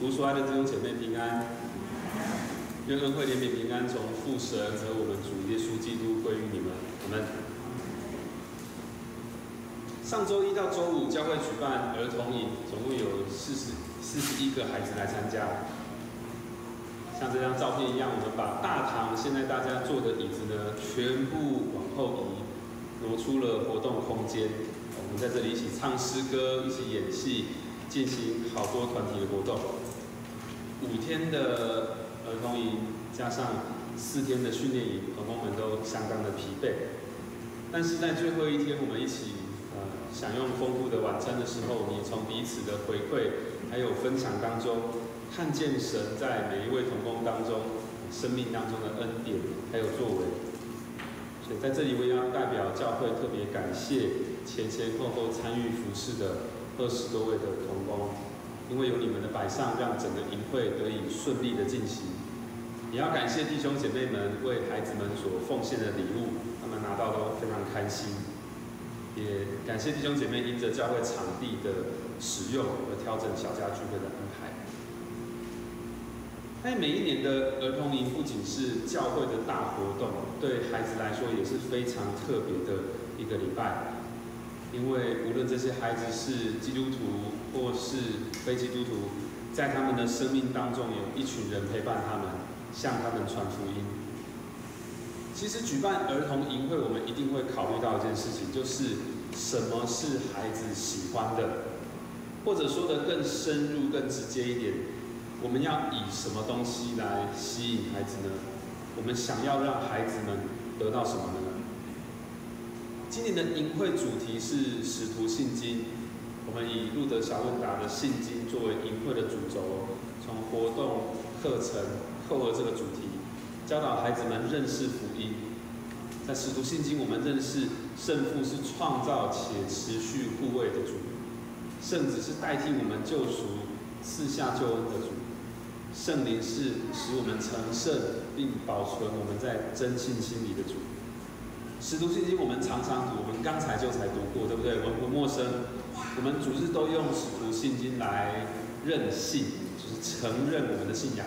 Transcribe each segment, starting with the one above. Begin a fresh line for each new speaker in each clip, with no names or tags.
读书爱的弟兄姐妹平安，愿恩惠怜悯平安从父神和我们主耶稣基督归于你们。我们上周一到周五教会举办儿童营，总共有四十四十一个孩子来参加。像这张照片一样，我们把大堂现在大家坐的椅子呢，全部往后移，挪出了活动空间。我们在这里一起唱诗歌，一起演戏，进行好多团体的活动。五天的儿童营加上四天的训练营，童工们都相当的疲惫。但是在最后一天，我们一起呃。享用丰富的晚餐的时候，你从彼此的回馈还有分享当中，看见神在每一位童工当中生命当中的恩典还有作为。所以在这里，我也要代表教会特别感谢前前后后参与服侍的二十多位的童工，因为有你们的摆上，让整个营会得以顺利的进行。也要感谢弟兄姐妹们为孩子们所奉献的礼物，他们拿到都非常开心。也感谢弟兄姐妹因着教会场地的使用而调整小家聚会的安排。那每一年的儿童营不仅是教会的大活动，对孩子来说也是非常特别的一个礼拜，因为无论这些孩子是基督徒或是非基督徒，在他们的生命当中有一群人陪伴他们，向他们传福音。其实举办儿童营会，我们一定会考虑到一件事情，就是什么是孩子喜欢的，或者说的更深入、更直接一点，我们要以什么东西来吸引孩子呢？我们想要让孩子们得到什么呢？今年的营会主题是使徒信经，我们以路德小问答的信经作为营会的主轴，从活动、课程扣合这个主题。教导孩子们认识福音，在使徒信经，我们认识圣父是创造且持续护卫的主，圣子是代替我们救赎、赐下救恩的主，圣灵是使我们成圣并保存我们在真信心里的主。使徒信经我们常常读，我们刚才就才读过，对不对？我们不陌生。我们主日都用使徒信经来认信，就是承认我们的信仰。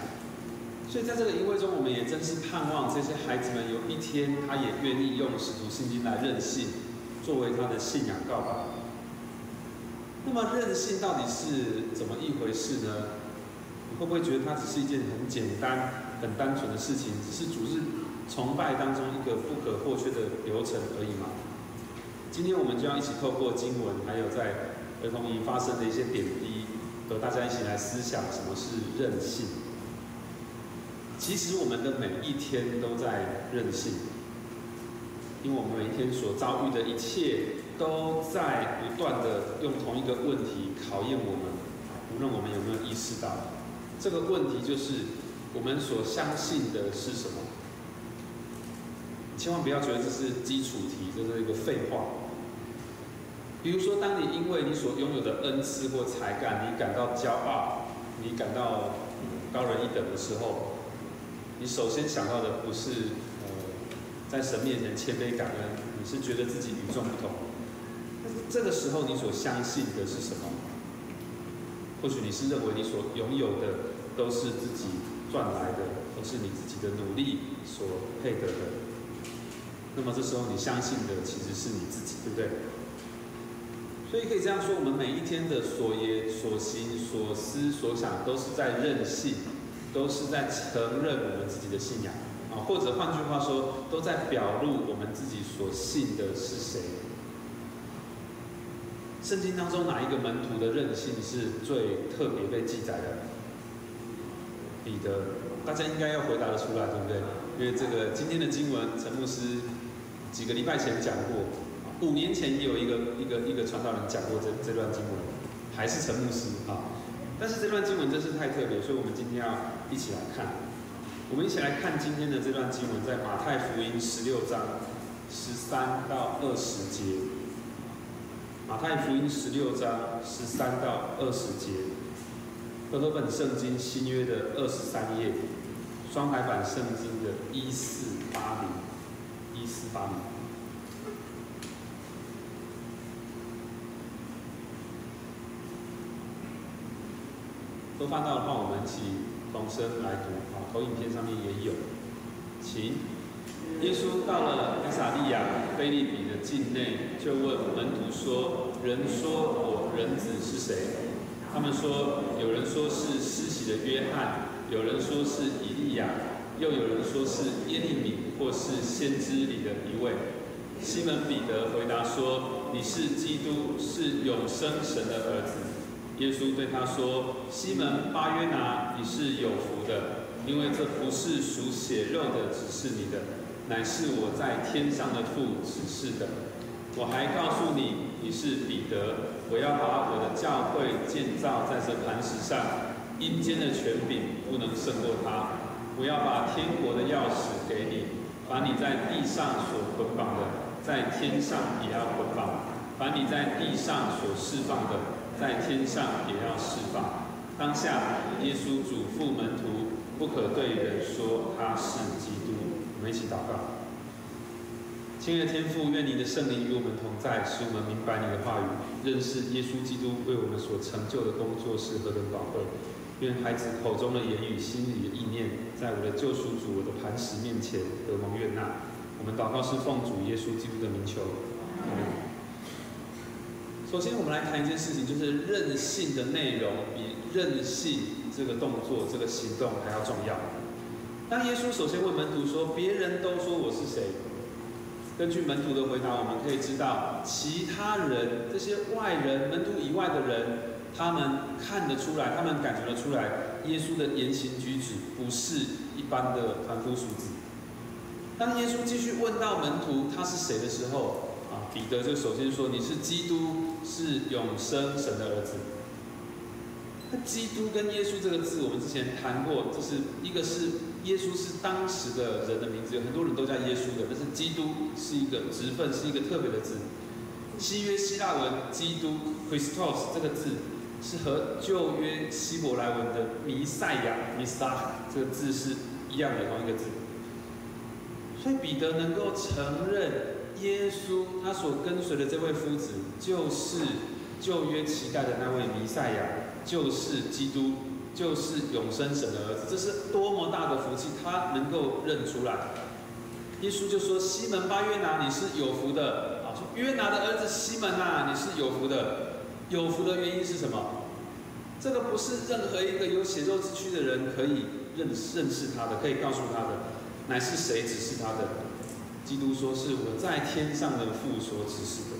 所以在这个营会中，我们也真是盼望这些孩子们有一天，他也愿意用使徒信经来任性，作为他的信仰告白。那么任性到底是怎么一回事呢？你会不会觉得它只是一件很简单、很单纯的事情，只是主日崇拜当中一个不可或缺的流程而已吗？今天我们就要一起透过经文，还有在儿童营发生的一些点滴，和大家一起来思想什么是任性。其实我们的每一天都在任性，因为我们每一天所遭遇的一切，都在不断的用同一个问题考验我们。无论我们有没有意识到，这个问题就是我们所相信的是什么。千万不要觉得这是基础题，这是一个废话。比如说，当你因为你所拥有的恩赐或才干，你感到骄傲，你感到高人一等的时候。你首先想到的不是，呃，在神面前谦卑感恩，你是觉得自己与众不同。但是这个时候你所相信的是什么？或许你是认为你所拥有的都是自己赚来的，都是你自己的努力所配得的。那么这时候你相信的其实是你自己，对不对？所以可以这样说，我们每一天的所言、所行、所思、所想，都是在任性。都是在承认我们自己的信仰啊，或者换句话说，都在表露我们自己所信的是谁。圣经当中哪一个门徒的任性是最特别被记载的？彼得，大家应该要回答得出来，对不对？因为这个今天的经文，陈牧师几个礼拜前讲过，五年前也有一个一个一个传道人讲过这这段经文，还是陈牧师啊。但是这段经文真是太特别，所以我们今天要一起来看。我们一起来看今天的这段经文，在马太福音十六章十三到二十节。马太福音十六章十三到二十节，和合本圣经新约的二十三页，双排版圣经的一四八零一四八零。都翻到的话，我们一起同声来读啊。投影片上面也有，请。耶稣到了以撒利亚菲利比的境内，就问门徒说：“人说我人子是谁？”他们说：“有人说是施洗的约翰，有人说是以利亚，又有人说是耶利米，或是先知里的一位。”西门彼得回答说：“你是基督，是永生神的儿子。”耶稣对他说：“西门巴约拿，你是有福的，因为这不是属血肉的指示你的。”乃是我在天上的父指示的。我还告诉你，你是彼得，我要把我的教会建造在这磐石上。阴间的权柄不能胜过他。我要把天国的钥匙给你，把你在地上所捆绑的，在天上也要捆绑；把你在地上所释放的，在天上也要释放。当下，耶稣嘱咐门徒，不可对人说他是基督。我们一起祷告，亲爱的天父，愿你的圣灵与我们同在，使我们明白你的话语，认识耶稣基督为我们所成就的工作是何等宝贵。愿孩子口中的言语、心里的意念，在我的救赎主、我的磐石面前得蒙悦纳。我们祷告是奉主耶稣基督的名求。首先，我们来谈一件事情，就是任性的内容比任性这个动作、这个行动还要重要。当耶稣首先问门徒说：“别人都说我是谁？”根据门徒的回答，我们可以知道，其他人这些外人、门徒以外的人，他们看得出来，他们感觉得出来，耶稣的言行举止不是一般的凡夫俗子。当耶稣继续问到门徒他是谁的时候，啊，彼得就首先说：“你是基督，是永生神的儿子。”那基督跟耶稣这个字，我们之前谈过，就是一个是。耶稣是当时的人的名字，有很多人都叫耶稣的，但是基督是一个职分，是一个特别的字。新约希腊文“基督 ”（Christos） 这个字是和旧约希伯来文的“弥赛亚 ”（Messiah） 这个字是一样的同一个字。所以彼得能够承认耶稣他所跟随的这位夫子就是旧约期待的那位弥赛亚，就是基督。就是永生神的儿子，这是多么大的福气！他能够认出来。耶稣就说：“西门巴约拿，你是有福的。”啊，说约拿的儿子西门呐，你是有福的。有福的原因是什么？这个不是任何一个有血肉之躯的人可以认认识他的，可以告诉他的，乃是谁指示他的？基督说：“是我在天上的父所指示的。”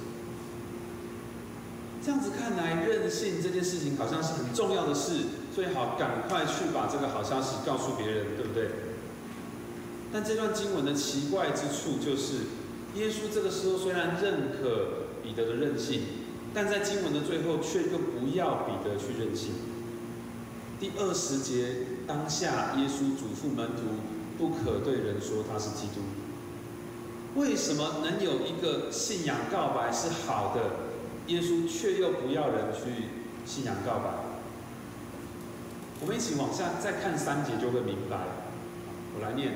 这样子看来，任性这件事情好像是很重要的事。最好赶快去把这个好消息告诉别人，对不对？但这段经文的奇怪之处就是，耶稣这个时候虽然认可彼得的任性，但在经文的最后却又不要彼得去任性。第二十节当下，耶稣嘱咐门徒不可对人说他是基督。为什么能有一个信仰告白是好的，耶稣却又不要人去信仰告白？我们一起往下再看三节，就会明白。我来念：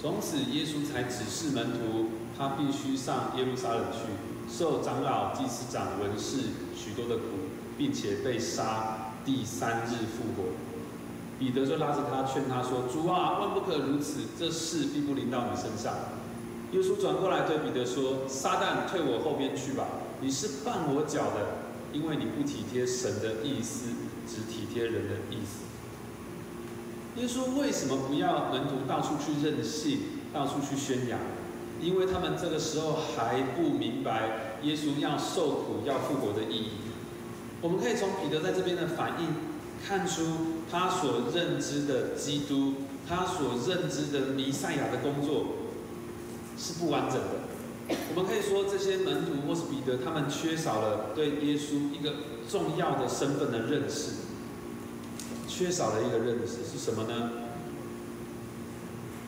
从此，耶稣才指示门徒，他必须上耶路撒冷去，受长老、祭司长、文士许多的苦，并且被杀，第三日复活。彼得就拉着他劝他说：“主啊，万不可如此，这事必不临到你身上。”耶稣转过来对彼得说：“撒旦，退我后边去吧！你是绊我脚的，因为你不体贴神的意思。”只体贴人的意思。耶稣为什么不要门徒到处去任性，到处去宣扬？因为他们这个时候还不明白耶稣要受苦、要复活的意义。我们可以从彼得在这边的反应看出，他所认知的基督，他所认知的弥赛亚的工作是不完整的。我们可以说，这些门徒或是彼得，他们缺少了对耶稣一个重要的身份的认识，缺少了一个认识是什么呢？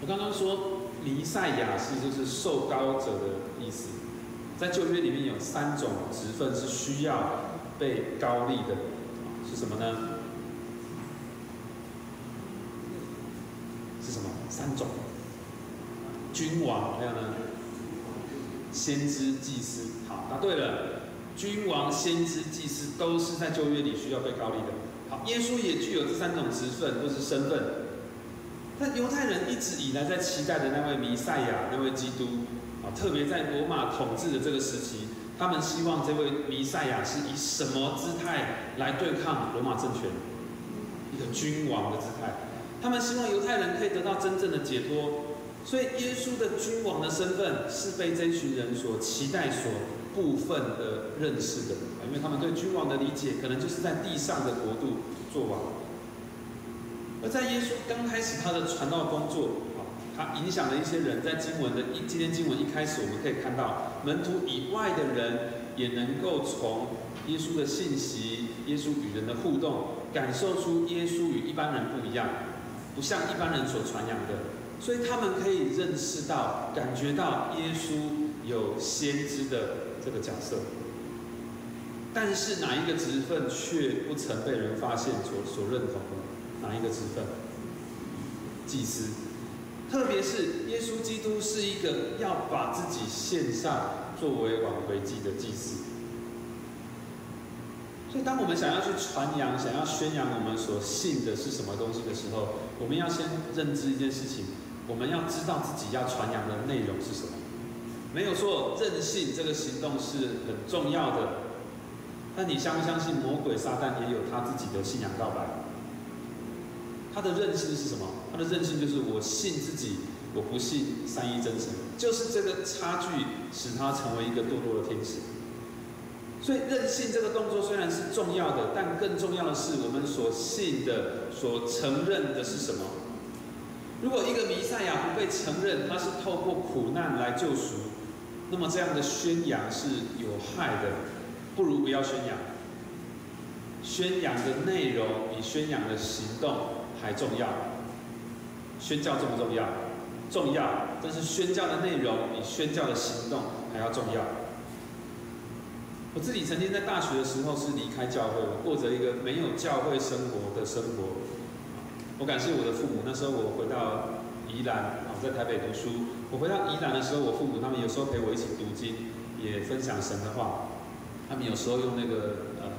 我刚刚说弥赛亚是就是受高者的意思，在旧约里面有三种职分是需要被高立的，是什么呢？是什么？三种，君王，还有呢？先知、祭司，好，答对了。君王、先知、祭司都是在旧约里需要被高立的。好，耶稣也具有这三种职分或是身份。但犹太人一直以来在期待的那位弥赛亚、那位基督，啊，特别在罗马统治的这个时期，他们希望这位弥赛亚是以什么姿态来对抗罗马政权？一个君王的姿态。他们希望犹太人可以得到真正的解脱。所以，耶稣的君王的身份是被这群人所期待、所部分的认识的，因为他们对君王的理解，可能就是在地上的国度做王。而在耶稣刚开始他的传道工作，啊，他影响了一些人，在经文的一今天经文一开始，我们可以看到门徒以外的人也能够从耶稣的信息、耶稣与人的互动，感受出耶稣与一般人不一样，不像一般人所传扬的。所以他们可以认识到、感觉到耶稣有先知的这个角色，但是哪一个职分却不曾被人发现、所所认同的？哪一个职分？祭司，特别是耶稣基督是一个要把自己献上作为挽回祭的祭司。所以，当我们想要去传扬、想要宣扬我们所信的是什么东西的时候，我们要先认知一件事情。我们要知道自己要传扬的内容是什么，没有错，任性这个行动是很重要的。但你相不相信魔鬼撒旦也有他自己的信仰告白？他的任性是什么？他的任性就是我信自己，我不信三一真神，就是这个差距使他成为一个堕落的天使。所以任性这个动作虽然是重要的，但更重要的是我们所信的、所承认的是什么？如果一个弥赛亚不被承认，他是透过苦难来救赎，那么这样的宣扬是有害的，不如不要宣扬。宣扬的内容比宣扬的行动还重要。宣教重不重要？重要。但是宣教的内容比宣教的行动还要重要。我自己曾经在大学的时候是离开教会，我过着一个没有教会生活的生活。我感谢我的父母。那时候我回到宜兰啊，在台北读书。我回到宜兰的时候，我父母他们有时候陪我一起读经，也分享神的话。他们有时候用那个呃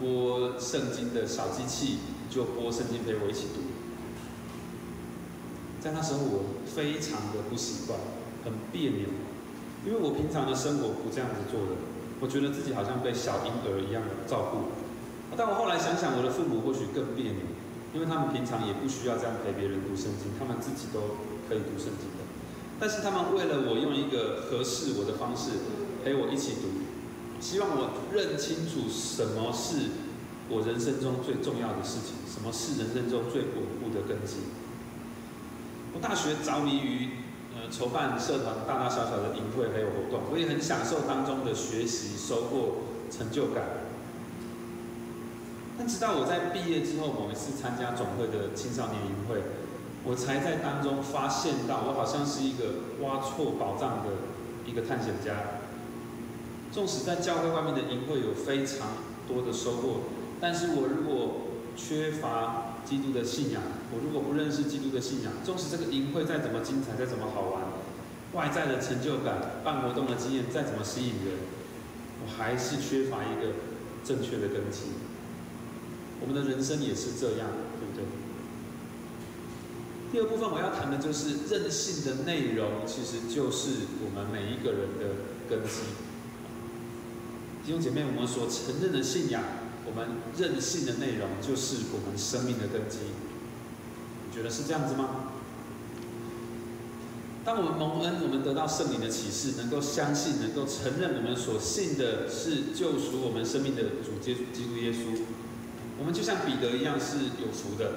播圣经的小机器，就播圣经陪我一起读。在那时候，我非常的不习惯，很别扭，因为我平常的生活不这样子做的。我觉得自己好像被小婴儿一样照顾。但我后来想想，我的父母或许更别扭。因为他们平常也不需要这样陪别人读圣经，他们自己都可以读圣经的。但是他们为了我用一个合适我的方式陪我一起读，希望我认清楚什么是我人生中最重要的事情，什么是人生中最稳固的根基。我大学着迷于呃筹办社团大大小小的营会还有活动，我也很享受当中的学习收获成就感。但直到我在毕业之后，某一次参加总会的青少年营会，我才在当中发现到，我好像是一个挖错宝藏的一个探险家。纵使在教会外面的营会有非常多的收获，但是我如果缺乏基督的信仰，我如果不认识基督的信仰，纵使这个营会再怎么精彩，再怎么好玩，外在的成就感、办活动的经验再怎么吸引人，我还是缺乏一个正确的根基。我们的人生也是这样，对不对？第二部分我要谈的就是任性的内容，其实就是我们每一个人的根基。弟兄姐妹，我们所承认的信仰，我们任性的内容，就是我们生命的根基。你觉得是这样子吗？当我们蒙恩，我们得到圣灵的启示，能够相信，能够承认我们所信的是救赎我们生命的主基基督耶稣。我们就像彼得一样是有福的，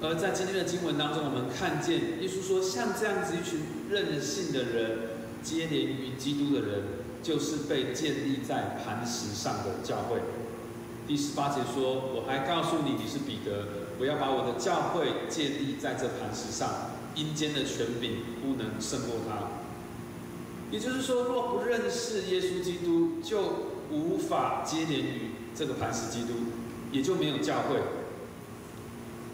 而在今天的经文当中，我们看见耶稣说，像这样子一群任性的人，接连于基督的人，就是被建立在磐石上的教会。第十八节说：“我还告诉你，你是彼得，我要把我的教会建立在这磐石上，阴间的权柄不能胜过他。”也就是说，若不认识耶稣基督，就无法接连于这个磐石基督。也就没有教会，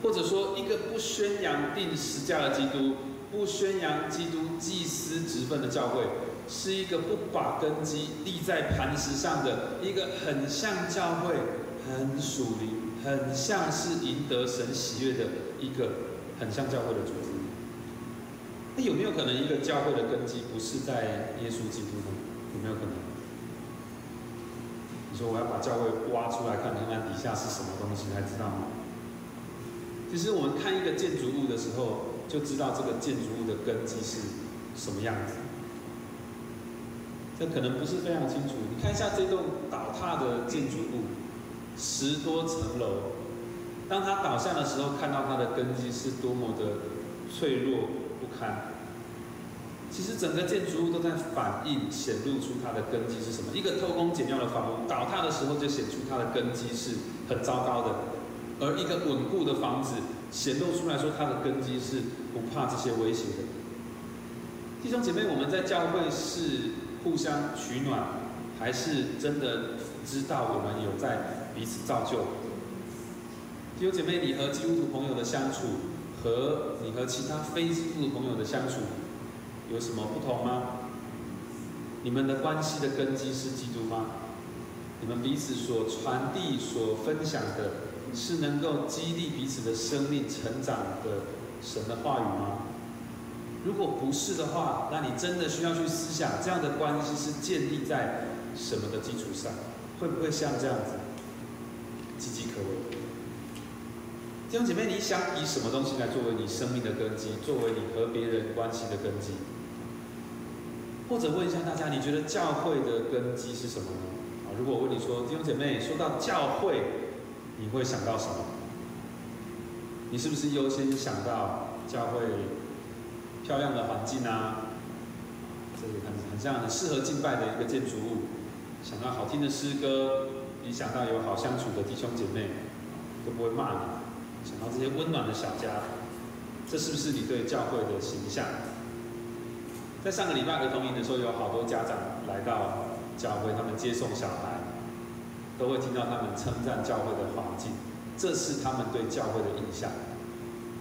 或者说一个不宣扬定时价的基督，不宣扬基督祭司职分的教会，是一个不把根基立在磐石上的一个很像教会、很属灵、很像是赢得神喜悦的一个很像教会的组织。那有没有可能一个教会的根基不是在耶稣基督呢？有没有可能？说我要把教会挖出来看看看底下是什么东西才知道吗？其实我们看一个建筑物的时候，就知道这个建筑物的根基是什么样子。这可能不是非常清楚。你看一下这栋倒塌的建筑物，十多层楼，当它倒下的时候，看到它的根基是多么的脆弱不堪。其实整个建筑物都在反映、显露出它的根基是什么。一个偷工减料的房屋倒塌的时候，就显出它的根基是很糟糕的；而一个稳固的房子显露出来说，它的根基是不怕这些威胁的。弟兄姐妹，我们在教会是互相取暖，还是真的知道我们有在彼此造就？弟兄姐妹，你和基督徒朋友的相处，和你和其他非基督徒朋友的相处。有什么不同吗？你们的关系的根基是基督吗？你们彼此所传递、所分享的，是能够激励彼此的生命成长的神的话语吗？如果不是的话，那你真的需要去思想，这样的关系是建立在什么的基础上？会不会像这样子岌岌可危？弟兄姐妹，你想以什么东西来作为你生命的根基，作为你和别人关系的根基？或者问一下大家，你觉得教会的根基是什么呢？啊，如果我问你说，弟兄姐妹，说到教会，你会想到什么？你是不是优先想到教会漂亮的环境啊？这个很很像很适合敬拜的一个建筑物，想到好听的诗歌，你想到有好相处的弟兄姐妹，都不会骂你，想到这些温暖的小家，这是不是你对教会的形象？在上个礼拜儿童营的时候，有好多家长来到教会，他们接送小孩，都会听到他们称赞教会的环境，这是他们对教会的印象。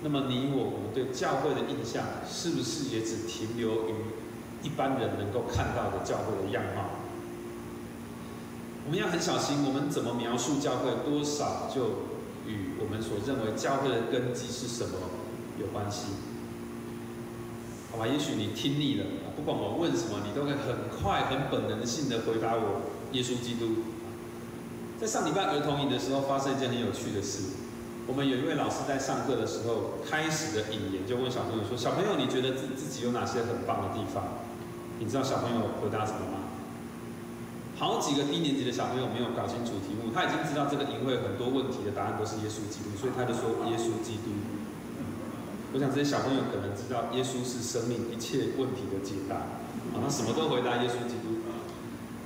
那么你我，我们对教会的印象，是不是也只停留于一般人能够看到的教会的样貌？我们要很小心，我们怎么描述教会，多少就与我们所认为教会的根基是什么有关系。好吧，也许你听腻了，不管我问什么，你都会很快、很本能性的回答我耶稣基督。在上礼拜儿童营的时候，发生一件很有趣的事。我们有一位老师在上课的时候，开始的引言就问小朋友说：“小朋友，你觉得自自己有哪些很棒的地方？”你知道小朋友回答什么吗？好几个低年级的小朋友没有搞清楚题目，他已经知道这个营会很多问题的答案都是耶稣基督，所以他就说耶稣基督。我想这些小朋友可能知道耶稣是生命一切问题的解答，啊，他什么都回答耶稣基督。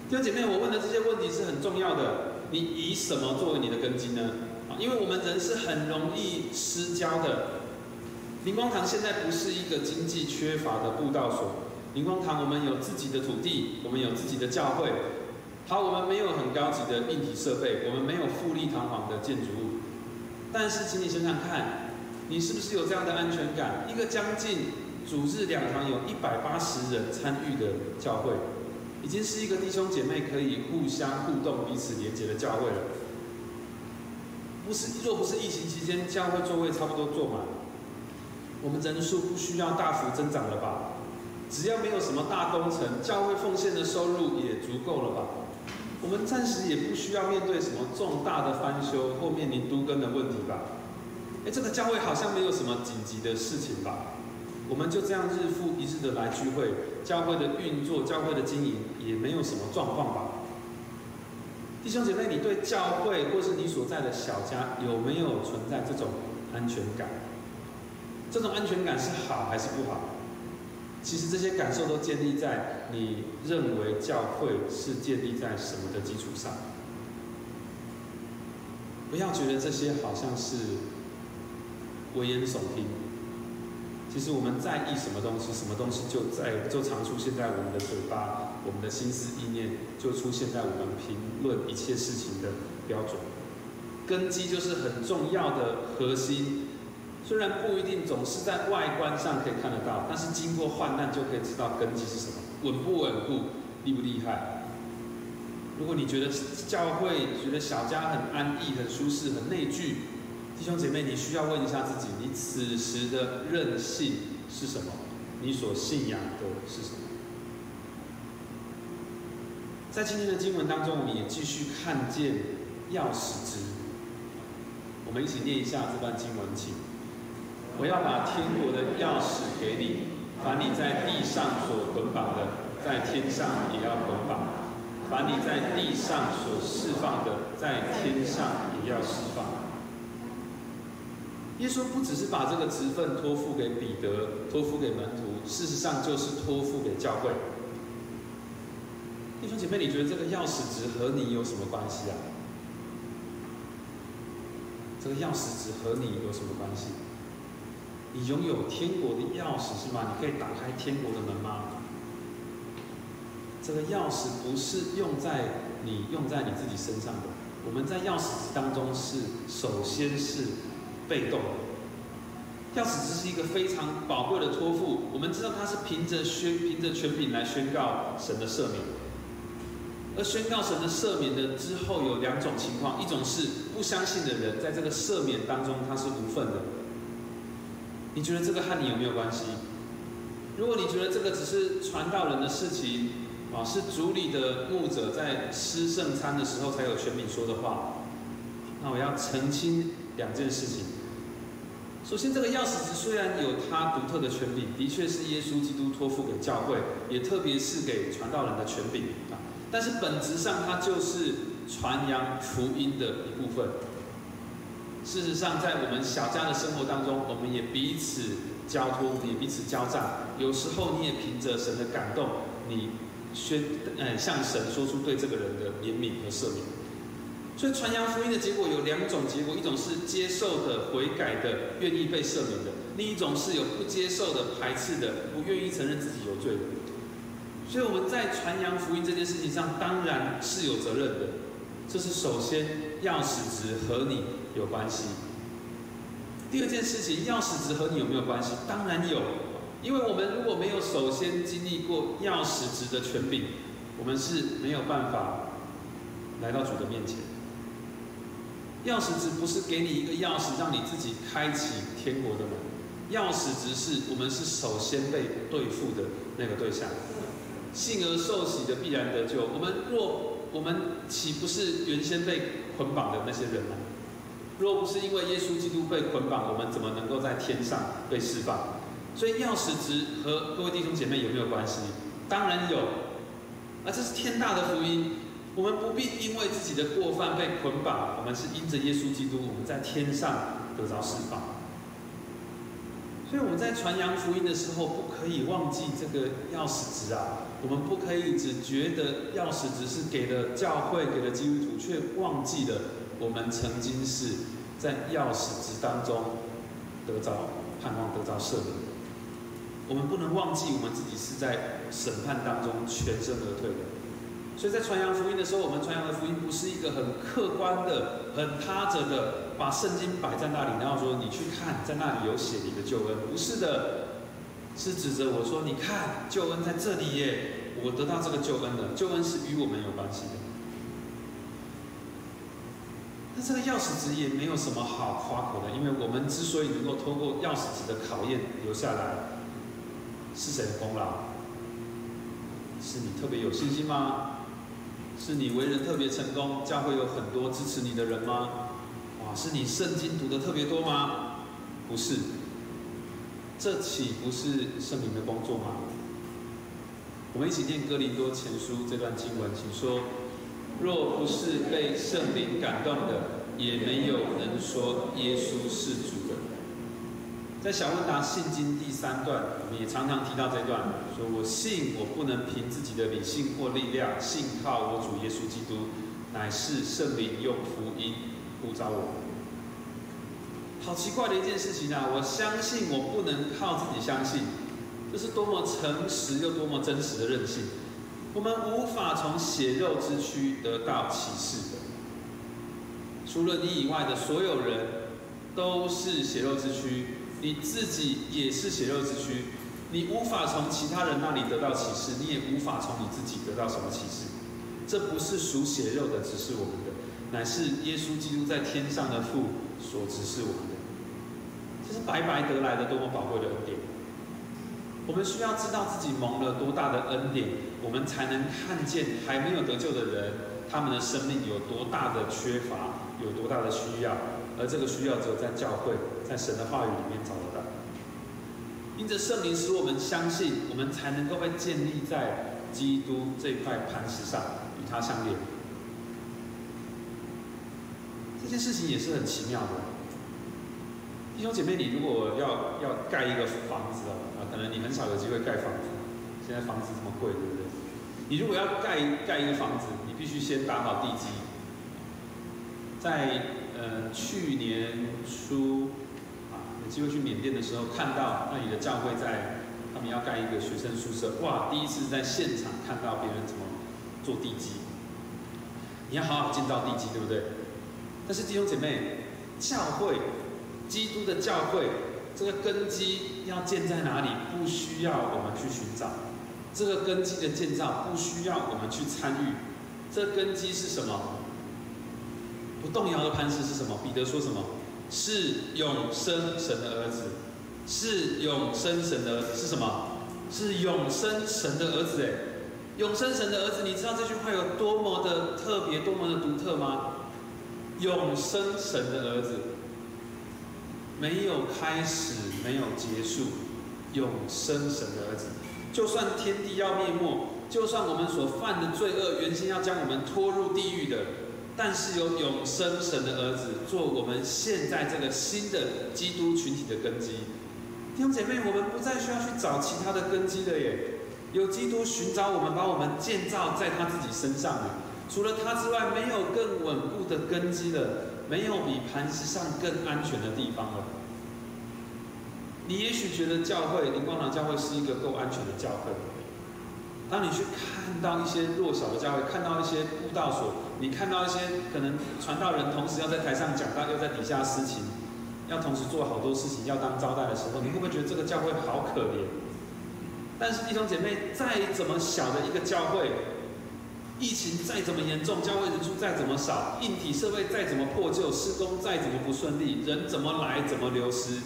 弟兄姐妹，我问的这些问题是很重要的。你以什么作为你的根基呢？啊，因为我们人是很容易失焦的。灵光堂现在不是一个经济缺乏的布道所，灵光堂我们有自己的土地，我们有自己的教会。好，我们没有很高级的硬体设备，我们没有富丽堂皇的建筑物，但是请你想想看。你是不是有这样的安全感？一个将近主日两堂有一百八十人参与的教会，已经是一个弟兄姐妹可以互相互动、彼此连接的教会了。不是，若不是疫情期间，教会座位差不多坐满，我们人数不需要大幅增长了吧？只要没有什么大工程，教会奉献的收入也足够了吧？我们暂时也不需要面对什么重大的翻修或面临都更的问题吧？哎，这个教会好像没有什么紧急的事情吧？我们就这样日复一日的来聚会，教会的运作、教会的经营也没有什么状况吧？弟兄姐妹，你对教会或是你所在的小家有没有存在这种安全感？这种安全感是好还是不好？其实这些感受都建立在你认为教会是建立在什么的基础上。不要觉得这些好像是。危言耸听。其实我们在意什么东西，什么东西就在就常出现在我们的嘴巴，我们的心思意念就出现在我们评论一切事情的标准。根基就是很重要的核心，虽然不一定总是在外观上可以看得到，但是经过患难就可以知道根基是什么。稳不稳固，厉不厉害？如果你觉得教会觉得小家很安逸、很舒适、很内聚，弟兄姐妹，你需要问一下自己：你此时的韧性是什么？你所信仰的是什么？在今天的经文当中，我们也继续看见钥匙之。我们一起念一下这段经文，请。我要把天国的钥匙给你，凡你在地上所捆绑的，在天上也要捆绑；凡你在地上所释放的，在天上也要释放。耶稣不只是把这个职分托付给彼得，托付给门徒，事实上就是托付给教会。弟兄姐妹，你觉得这个钥匙值和你有什么关系啊？这个钥匙值和你有什么关系？你拥有天国的钥匙是吗？你可以打开天国的门吗？这个钥匙不是用在你用在你自己身上的。我们在钥匙值当中是首先是被动的。钥匙值是一个非常宝贵的托付。我们知道它是凭着宣凭着权柄来宣告神的赦免。而宣告神的赦免的之后有两种情况：一种是不相信的人在这个赦免当中他是无份的。你觉得这个和你有没有关系？如果你觉得这个只是传道人的事情，啊，是主里的牧者在吃圣餐的时候才有权柄说的话，那我要澄清两件事情。首先，这个钥匙虽然有它独特的权柄，的确是耶稣基督托付给教会，也特别是给传道人的权柄啊，但是本质上它就是传扬福音的一部分。事实上，在我们小家的生活当中，我们也彼此交托，也彼此交战。有时候，你也凭着神的感动，你宣，呃，向神说出对这个人的怜悯和赦免。所以，传扬福音的结果有两种结果：一种是接受的、悔改的、愿意被赦免的；另一种是有不接受的、排斥的、不愿意承认自己有罪的。所以，我们在传扬福音这件事情上，当然是有责任的。这是首先，钥匙值和你有关系。第二件事情，钥匙值和你有没有关系？当然有，因为我们如果没有首先经历过钥匙值的权柄，我们是没有办法来到主的面前。钥匙值不是给你一个钥匙让你自己开启天国的门，钥匙值是我们是首先被对付的那个对象。信而受洗的必然得救。我们若我们岂不是原先被捆绑的那些人吗？若不是因为耶稣基督被捆绑，我们怎么能够在天上被释放？所以钥匙值和各位弟兄姐妹有没有关系？当然有。啊，这是天大的福音。我们不必因为自己的过犯被捆绑，我们是因着耶稣基督，我们在天上得着释放。所以我们在传扬福音的时候，不可以忘记这个钥匙值啊。我们不可以只觉得钥匙只是给了教会、给了基督徒，却忘记了我们曾经是在钥匙值当中得着盼望、得着赦免。我们不能忘记我们自己是在审判当中全身而退的。所以在传扬福音的时候，我们传扬的福音不是一个很客观的、很塌着的，把圣经摆在那里，然后说你去看，在那里有写你的救恩，不是的。是指着我说：“你看，救恩在这里耶！我得到这个救恩了。救恩是与我们有关系的。那这个钥匙值也没有什么好夸口的，因为我们之所以能够通过钥匙值的考验留下来，是谁的功劳？是你特别有信心吗？是你为人特别成功，教会有很多支持你的人吗？哇，是你圣经读的特别多吗？不是。”这岂不是圣灵的工作吗？我们一起念哥林多前书这段经文，请说：若不是被圣灵感动的，也没有能说耶稣是主。在小问答信经第三段，我们也常常提到这段：说我信，我不能凭自己的理性或力量，信靠我主耶稣基督，乃是圣灵用福音呼召我。好奇怪的一件事情啊！我相信我不能靠自己相信，这是多么诚实又多么真实的任性。我们无法从血肉之躯得到启示的，除了你以外的所有人都是血肉之躯，你自己也是血肉之躯。你无法从其他人那里得到启示，你也无法从你自己得到什么启示。这不是属血肉的指示我们的，乃是耶稣基督在天上的父所指示我们的。这是白白得来的多么宝贵的恩典！我们需要知道自己蒙了多大的恩典，我们才能看见还没有得救的人，他们的生命有多大的缺乏，有多大的需要，而这个需要只有在教会，在神的话语里面找得到。因着圣灵使我们相信，我们才能够被建立在基督这块磐石上，与他相连。这件事情也是很奇妙的。弟兄姐妹，你如果要要盖一个房子哦，啊，可能你很少有机会盖房子。现在房子这么贵，对不对？你如果要盖盖一个房子，你必须先打好地基。在呃去年初啊。有机会去缅甸的时候，看到那里的教会在他们要盖一个学生宿舍，哇！第一次在现场看到别人怎么做地基，你要好好建造地基，对不对？但是弟兄姐妹，教会，基督的教会，这个根基要建在哪里？不需要我们去寻找，这个根基的建造不需要我们去参与，这根基是什么？不动摇的磐石是什么？彼得说什么？是永生神的儿子，是永生神的儿子是什么？是永生神的儿子哎，永生神的儿子，你知道这句话有多么的特别，多么的独特吗？永生神的儿子，没有开始，没有结束，永生神的儿子，就算天地要灭没，就算我们所犯的罪恶原先要将我们拖入地狱的。但是有永生神的儿子做我们现在这个新的基督群体的根基，弟兄姐妹，我们不再需要去找其他的根基了耶。有基督寻找我们，把我们建造在他自己身上了。除了他之外，没有更稳固的根基了，没有比磐石上更安全的地方了。你也许觉得教会灵光堂教会是一个够安全的教会。当你去看到一些弱小的教会，看到一些布道所，你看到一些可能传道人同时要在台上讲道，又在底下施情，要同时做好多事情，要当招待的时候，你会不会觉得这个教会好可怜？但是弟兄姐妹，再怎么小的一个教会，疫情再怎么严重，教会人数再怎么少，硬体设备再怎么破旧，施工再怎么不顺利，人怎么来怎么流失，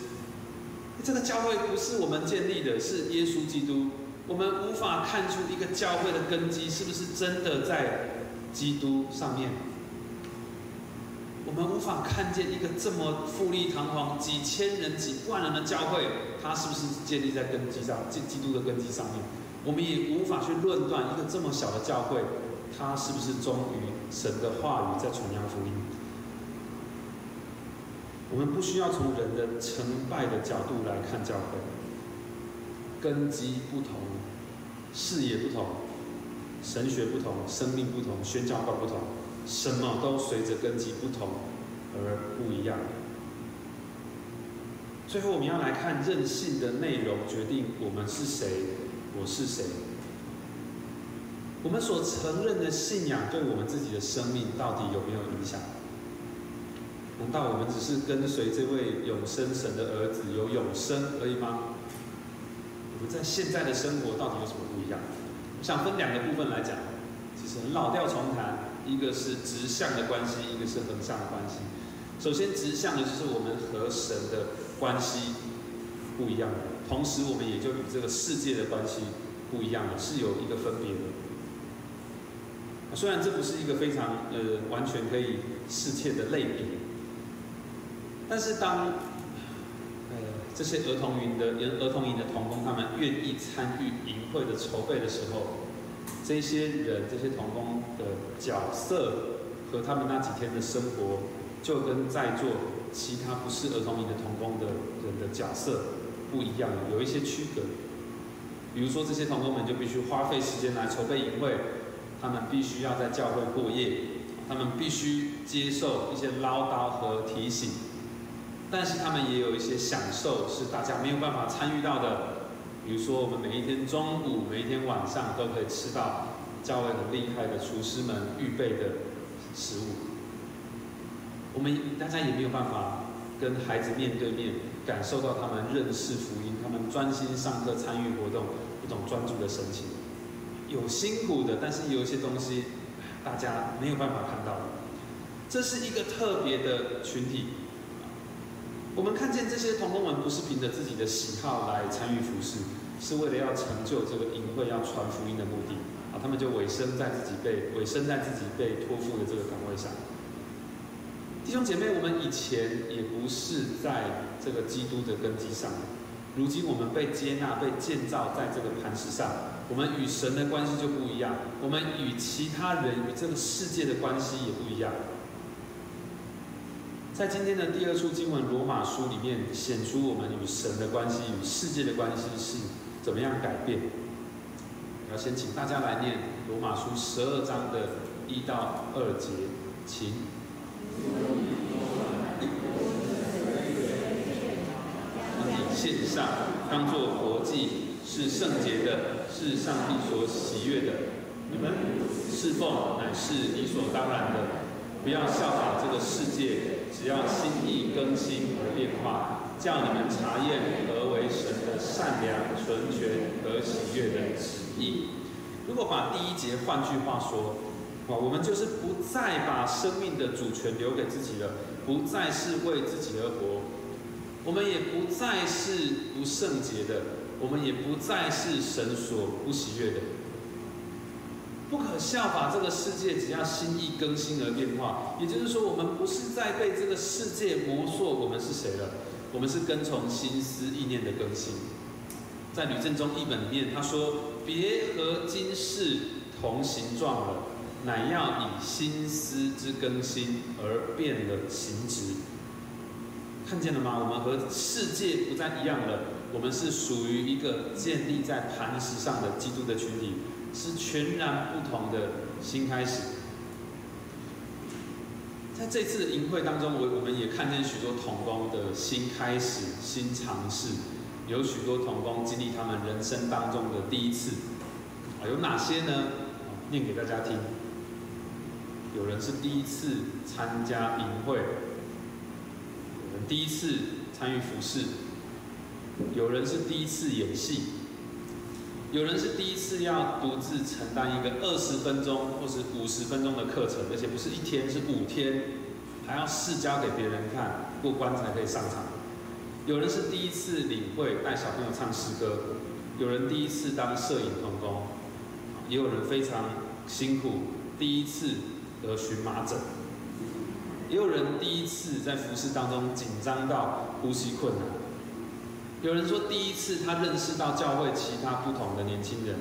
这个教会不是我们建立的，是耶稣基督。我们无法看出一个教会的根基是不是真的在基督上面。我们无法看见一个这么富丽堂皇、几千人、几万人的教会，它是不是建立在根基上、基基督的根基上面？我们也无法去论断一个这么小的教会，它是不是忠于神的话语在传扬福音。我们不需要从人的成败的角度来看教会，根基不同。视野不同，神学不同，生命不同，宣教观不同，什么都随着根基不同而不一样。最后，我们要来看任性的内容决定我们是谁，我是谁。我们所承认的信仰对我们自己的生命到底有没有影响？难道我们只是跟随这位永生神的儿子有永生而已吗？我们在现在的生活到底有什么不一样？我想分两个部分来讲，其实老调重弹，一个是直向的关系，一个是横向的关系。首先，直向的就是我们和神的关系不一样的，同时我们也就与这个世界的关系不一样了，是有一个分别的。虽然这不是一个非常呃完全可以世切的类别，但是当这些儿童营的儿儿童营的童工，他们愿意参与营会的筹备的时候，这些人、这些童工的角色和他们那几天的生活，就跟在座其他不是儿童营的童工的人的角色不一样，有一些区隔。比如说，这些童工们就必须花费时间来筹备营会，他们必须要在教会过夜，他们必须接受一些唠叨和提醒。但是他们也有一些享受是大家没有办法参与到的，比如说我们每一天中午、每一天晚上都可以吃到教会很厉害的厨师们预备的食物。我们大家也没有办法跟孩子面对面，感受到他们认识福音，他们专心上课、参与活动，一种专注的神情。有辛苦的，但是有一些东西大家没有办法看到。这是一个特别的群体。我们看见这些同工们不是凭着自己的喜好来参与服侍，是为了要成就这个营会要传福音的目的。啊，他们就委身在自己被委身在自己被托付的这个岗位上。弟兄姐妹，我们以前也不是在这个基督的根基上，如今我们被接纳、被建造在这个磐石上，我们与神的关系就不一样，我们与其他人、与这个世界的关系也不一样。在今天的第二处经文《罗马书》里面，显出我们与神的关系、与世界的关系是怎么样改变。要先请大家来念《罗马书》十二章的一到二节，请。你献上，当作活祭，是圣洁的，是上帝所喜悦的。你们侍奉乃是理所当然的。不要效仿这个世界，只要心意更新而变化，叫你们查验何为神的善良、纯全和喜悦的旨意。如果把第一节换句话说，啊，我们就是不再把生命的主权留给自己了，不再是为自己而活，我们也不再是不圣洁的，我们也不再是神所不喜悦的。不可效法这个世界，只要心意更新而变化。也就是说，我们不是在被这个世界磨塑，我们是谁了？我们是跟从心思意念的更新。在吕正中译本里面，他说：“别和今世同形状了，乃要以心思之更新而变了形质。”看见了吗？我们和世界不再一样了。我们是属于一个建立在磐石上的基督的群体。是全然不同的新开始。在这次的营会当中，我我们也看见许多童工的新开始、新尝试，有许多童工经历他们人生当中的第一次。啊，有哪些呢？念给大家听。有人是第一次参加营会，有人第一次参与服饰，有人是第一次演戏。有人是第一次要独自承担一个二十分钟或是五十分钟的课程，而且不是一天，是五天，还要试教给别人看，过关才可以上场。有人是第一次领会带小朋友唱诗歌，有人第一次当摄影童工，也有人非常辛苦，第一次得荨麻疹，也有人第一次在服饰当中紧张到呼吸困难。有人说第一次他认识到教会其他不同的年轻人，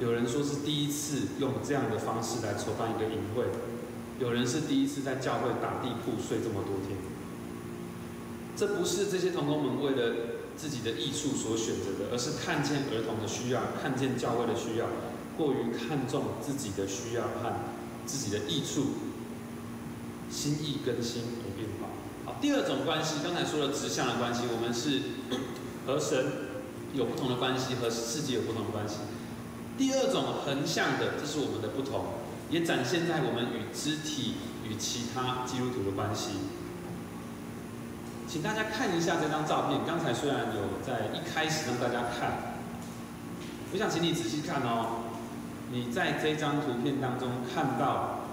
有人说是第一次用这样的方式来筹办一个营会，有人是第一次在教会打地铺睡这么多天。这不是这些童工们为了自己的益处所选择的，而是看见儿童的需要，看见教会的需要，过于看重自己的需要和自己的益处，心意更新。第二种关系，刚才说了直向的关系，我们是和神有不同的关系，和世界有不同的关系。第二种横向的，这是我们的不同，也展现在我们与肢体与其他基督徒的关系。请大家看一下这张照片，刚才虽然有在一开始让大家看，我想请你仔细看哦，你在这张图片当中看到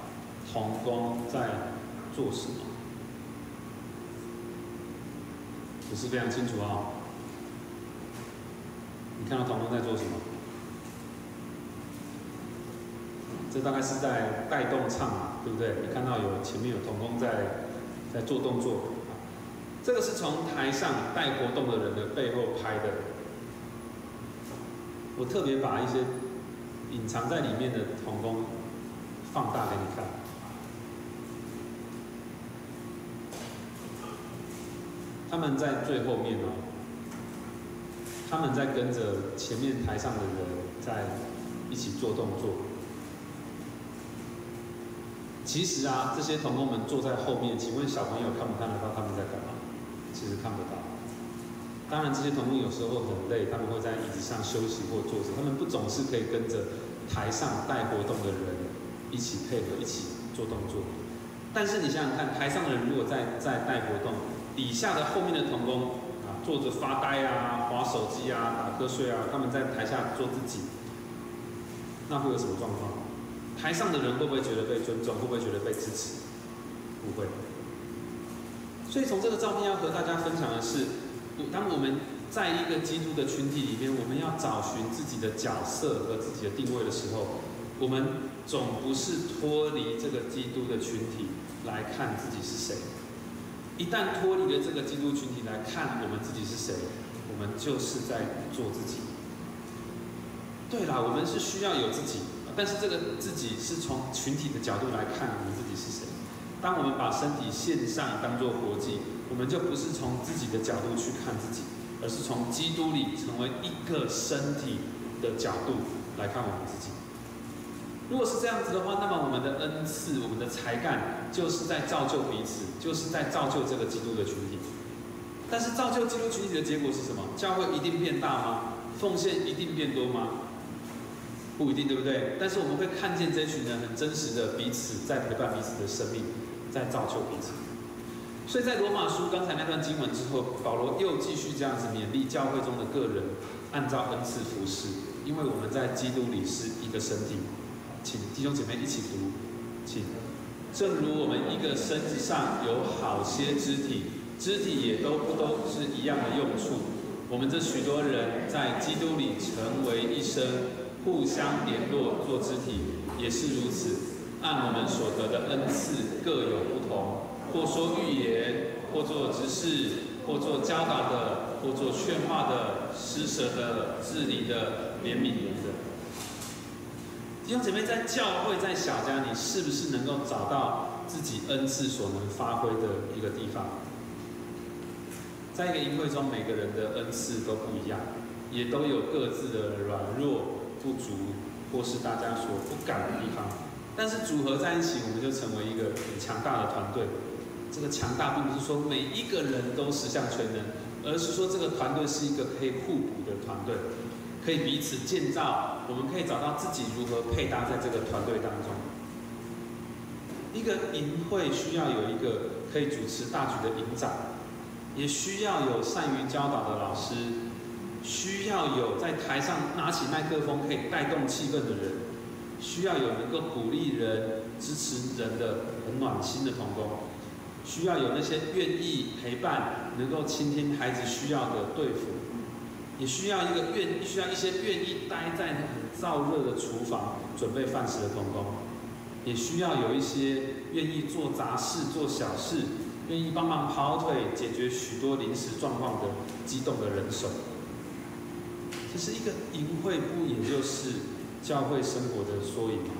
童工在做什么？不是非常清楚啊！你看到童工在做什么？这大概是在带动唱嘛，对不对？你看到有前面有童工在在做动作，这个是从台上带活动的人的背后拍的。我特别把一些隐藏在里面的童工放大给你看。他们在最后面哦，他们在跟着前面台上的人在一起做动作。其实啊，这些同工们坐在后面，请问小朋友看不看得到他们在干嘛？其实看不到。当然，这些同工有时候很累，他们会在椅子上休息或坐着，他们不总是可以跟着台上带活动的人一起配合、一起做动作。但是你想想看，台上的人如果在在带活动，底下的后面的童工啊，坐着发呆啊，划手机啊，打瞌睡啊，他们在台下做自己，那会有什么状况？台上的人会不会觉得被尊重？会不会觉得被支持？不会。所以从这个照片要和大家分享的是，当我们在一个基督的群体里面，我们要找寻自己的角色和自己的定位的时候，我们总不是脱离这个基督的群体来看自己是谁。一旦脱离了这个基督群体来看我们自己是谁，我们就是在做自己。对啦，我们是需要有自己。但是这个自己是从群体的角度来看我们自己是谁。当我们把身体献上当做活祭，我们就不是从自己的角度去看自己，而是从基督里成为一个身体的角度来看我们自己。如果是这样子的话，那么我们的恩赐、我们的才干，就是在造就彼此，就是在造就这个基督的群体。但是造就基督群体的结果是什么？教会一定变大吗？奉献一定变多吗？不一定，对不对？但是我们会看见这群人很真实的彼此在陪伴彼此的生命，在造就彼此。所以在罗马书刚才那段经文之后，保罗又继续这样子勉励教会中的个人，按照恩赐服侍，因为我们在基督里是一个身体。请弟兄姐妹一起读，请。正如我们一个身子上有好些肢体，肢体也都不都是一样的用处。我们这许多人在基督里成为一生。互相联络做肢体也是如此，按我们所得的恩赐各有不同，或说预言，或做执事，或做教导的，或做劝化的，施舍的，治理的，怜悯的。弟兄姐妹，在教会，在小家，你是不是能够找到自己恩赐所能发挥的一个地方？在一个营会中，每个人的恩赐都不一样，也都有各自的软弱。不足，或是大家所不敢的地方，但是组合在一起，我们就成为一个很强大的团队。这个强大并不是说每一个人都十项全能，而是说这个团队是一个可以互补的团队，可以彼此建造。我们可以找到自己如何配搭在这个团队当中。一个营会需要有一个可以主持大局的营长，也需要有善于教导的老师。需要有在台上拿起麦克风可以带动气氛的人，需要有能够鼓励人、支持人的很暖心的同工，需要有那些愿意陪伴、能够倾听孩子需要的队服，也需要一个愿需要一些愿意待在很燥热的厨房准备饭食的童工，也需要有一些愿意做杂事、做小事、愿意帮忙跑腿解决许多临时状况的激动的人手。这是一个淫会，不也就是教会生活的缩影吗？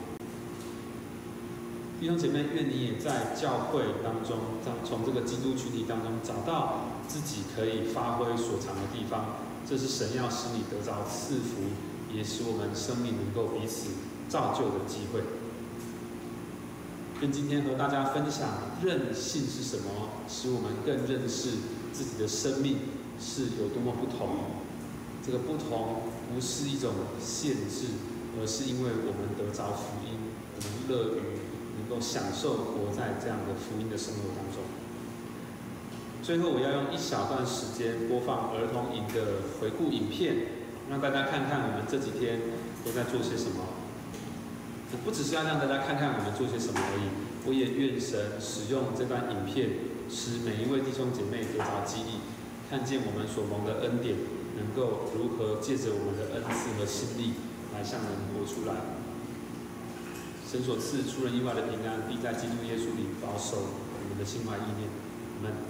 弟兄姐妹，愿你也在教会当中，从从这个基督群体当中找到自己可以发挥所长的地方。这是神要使你得着赐福，也使我们生命能够彼此造就的机会。跟今天和大家分享韧性是什么，使我们更认识自己的生命是有多么不同。这个不同不是一种限制，而是因为我们得着福音，我们乐于能够享受活在这样的福音的生活当中。最后，我要用一小段时间播放儿童营的回顾影片，让大家看看我们这几天都在做些什么。不只是要让大家看看我们做些什么而已，我也愿神使用这段影片，使每一位弟兄姐妹得着激励，看见我们所蒙的恩典。能够如何借着我们的恩赐和心力来向人活出来？神所赐出人意外的平安，必在基督耶稣里保守我们的心怀意念。我们。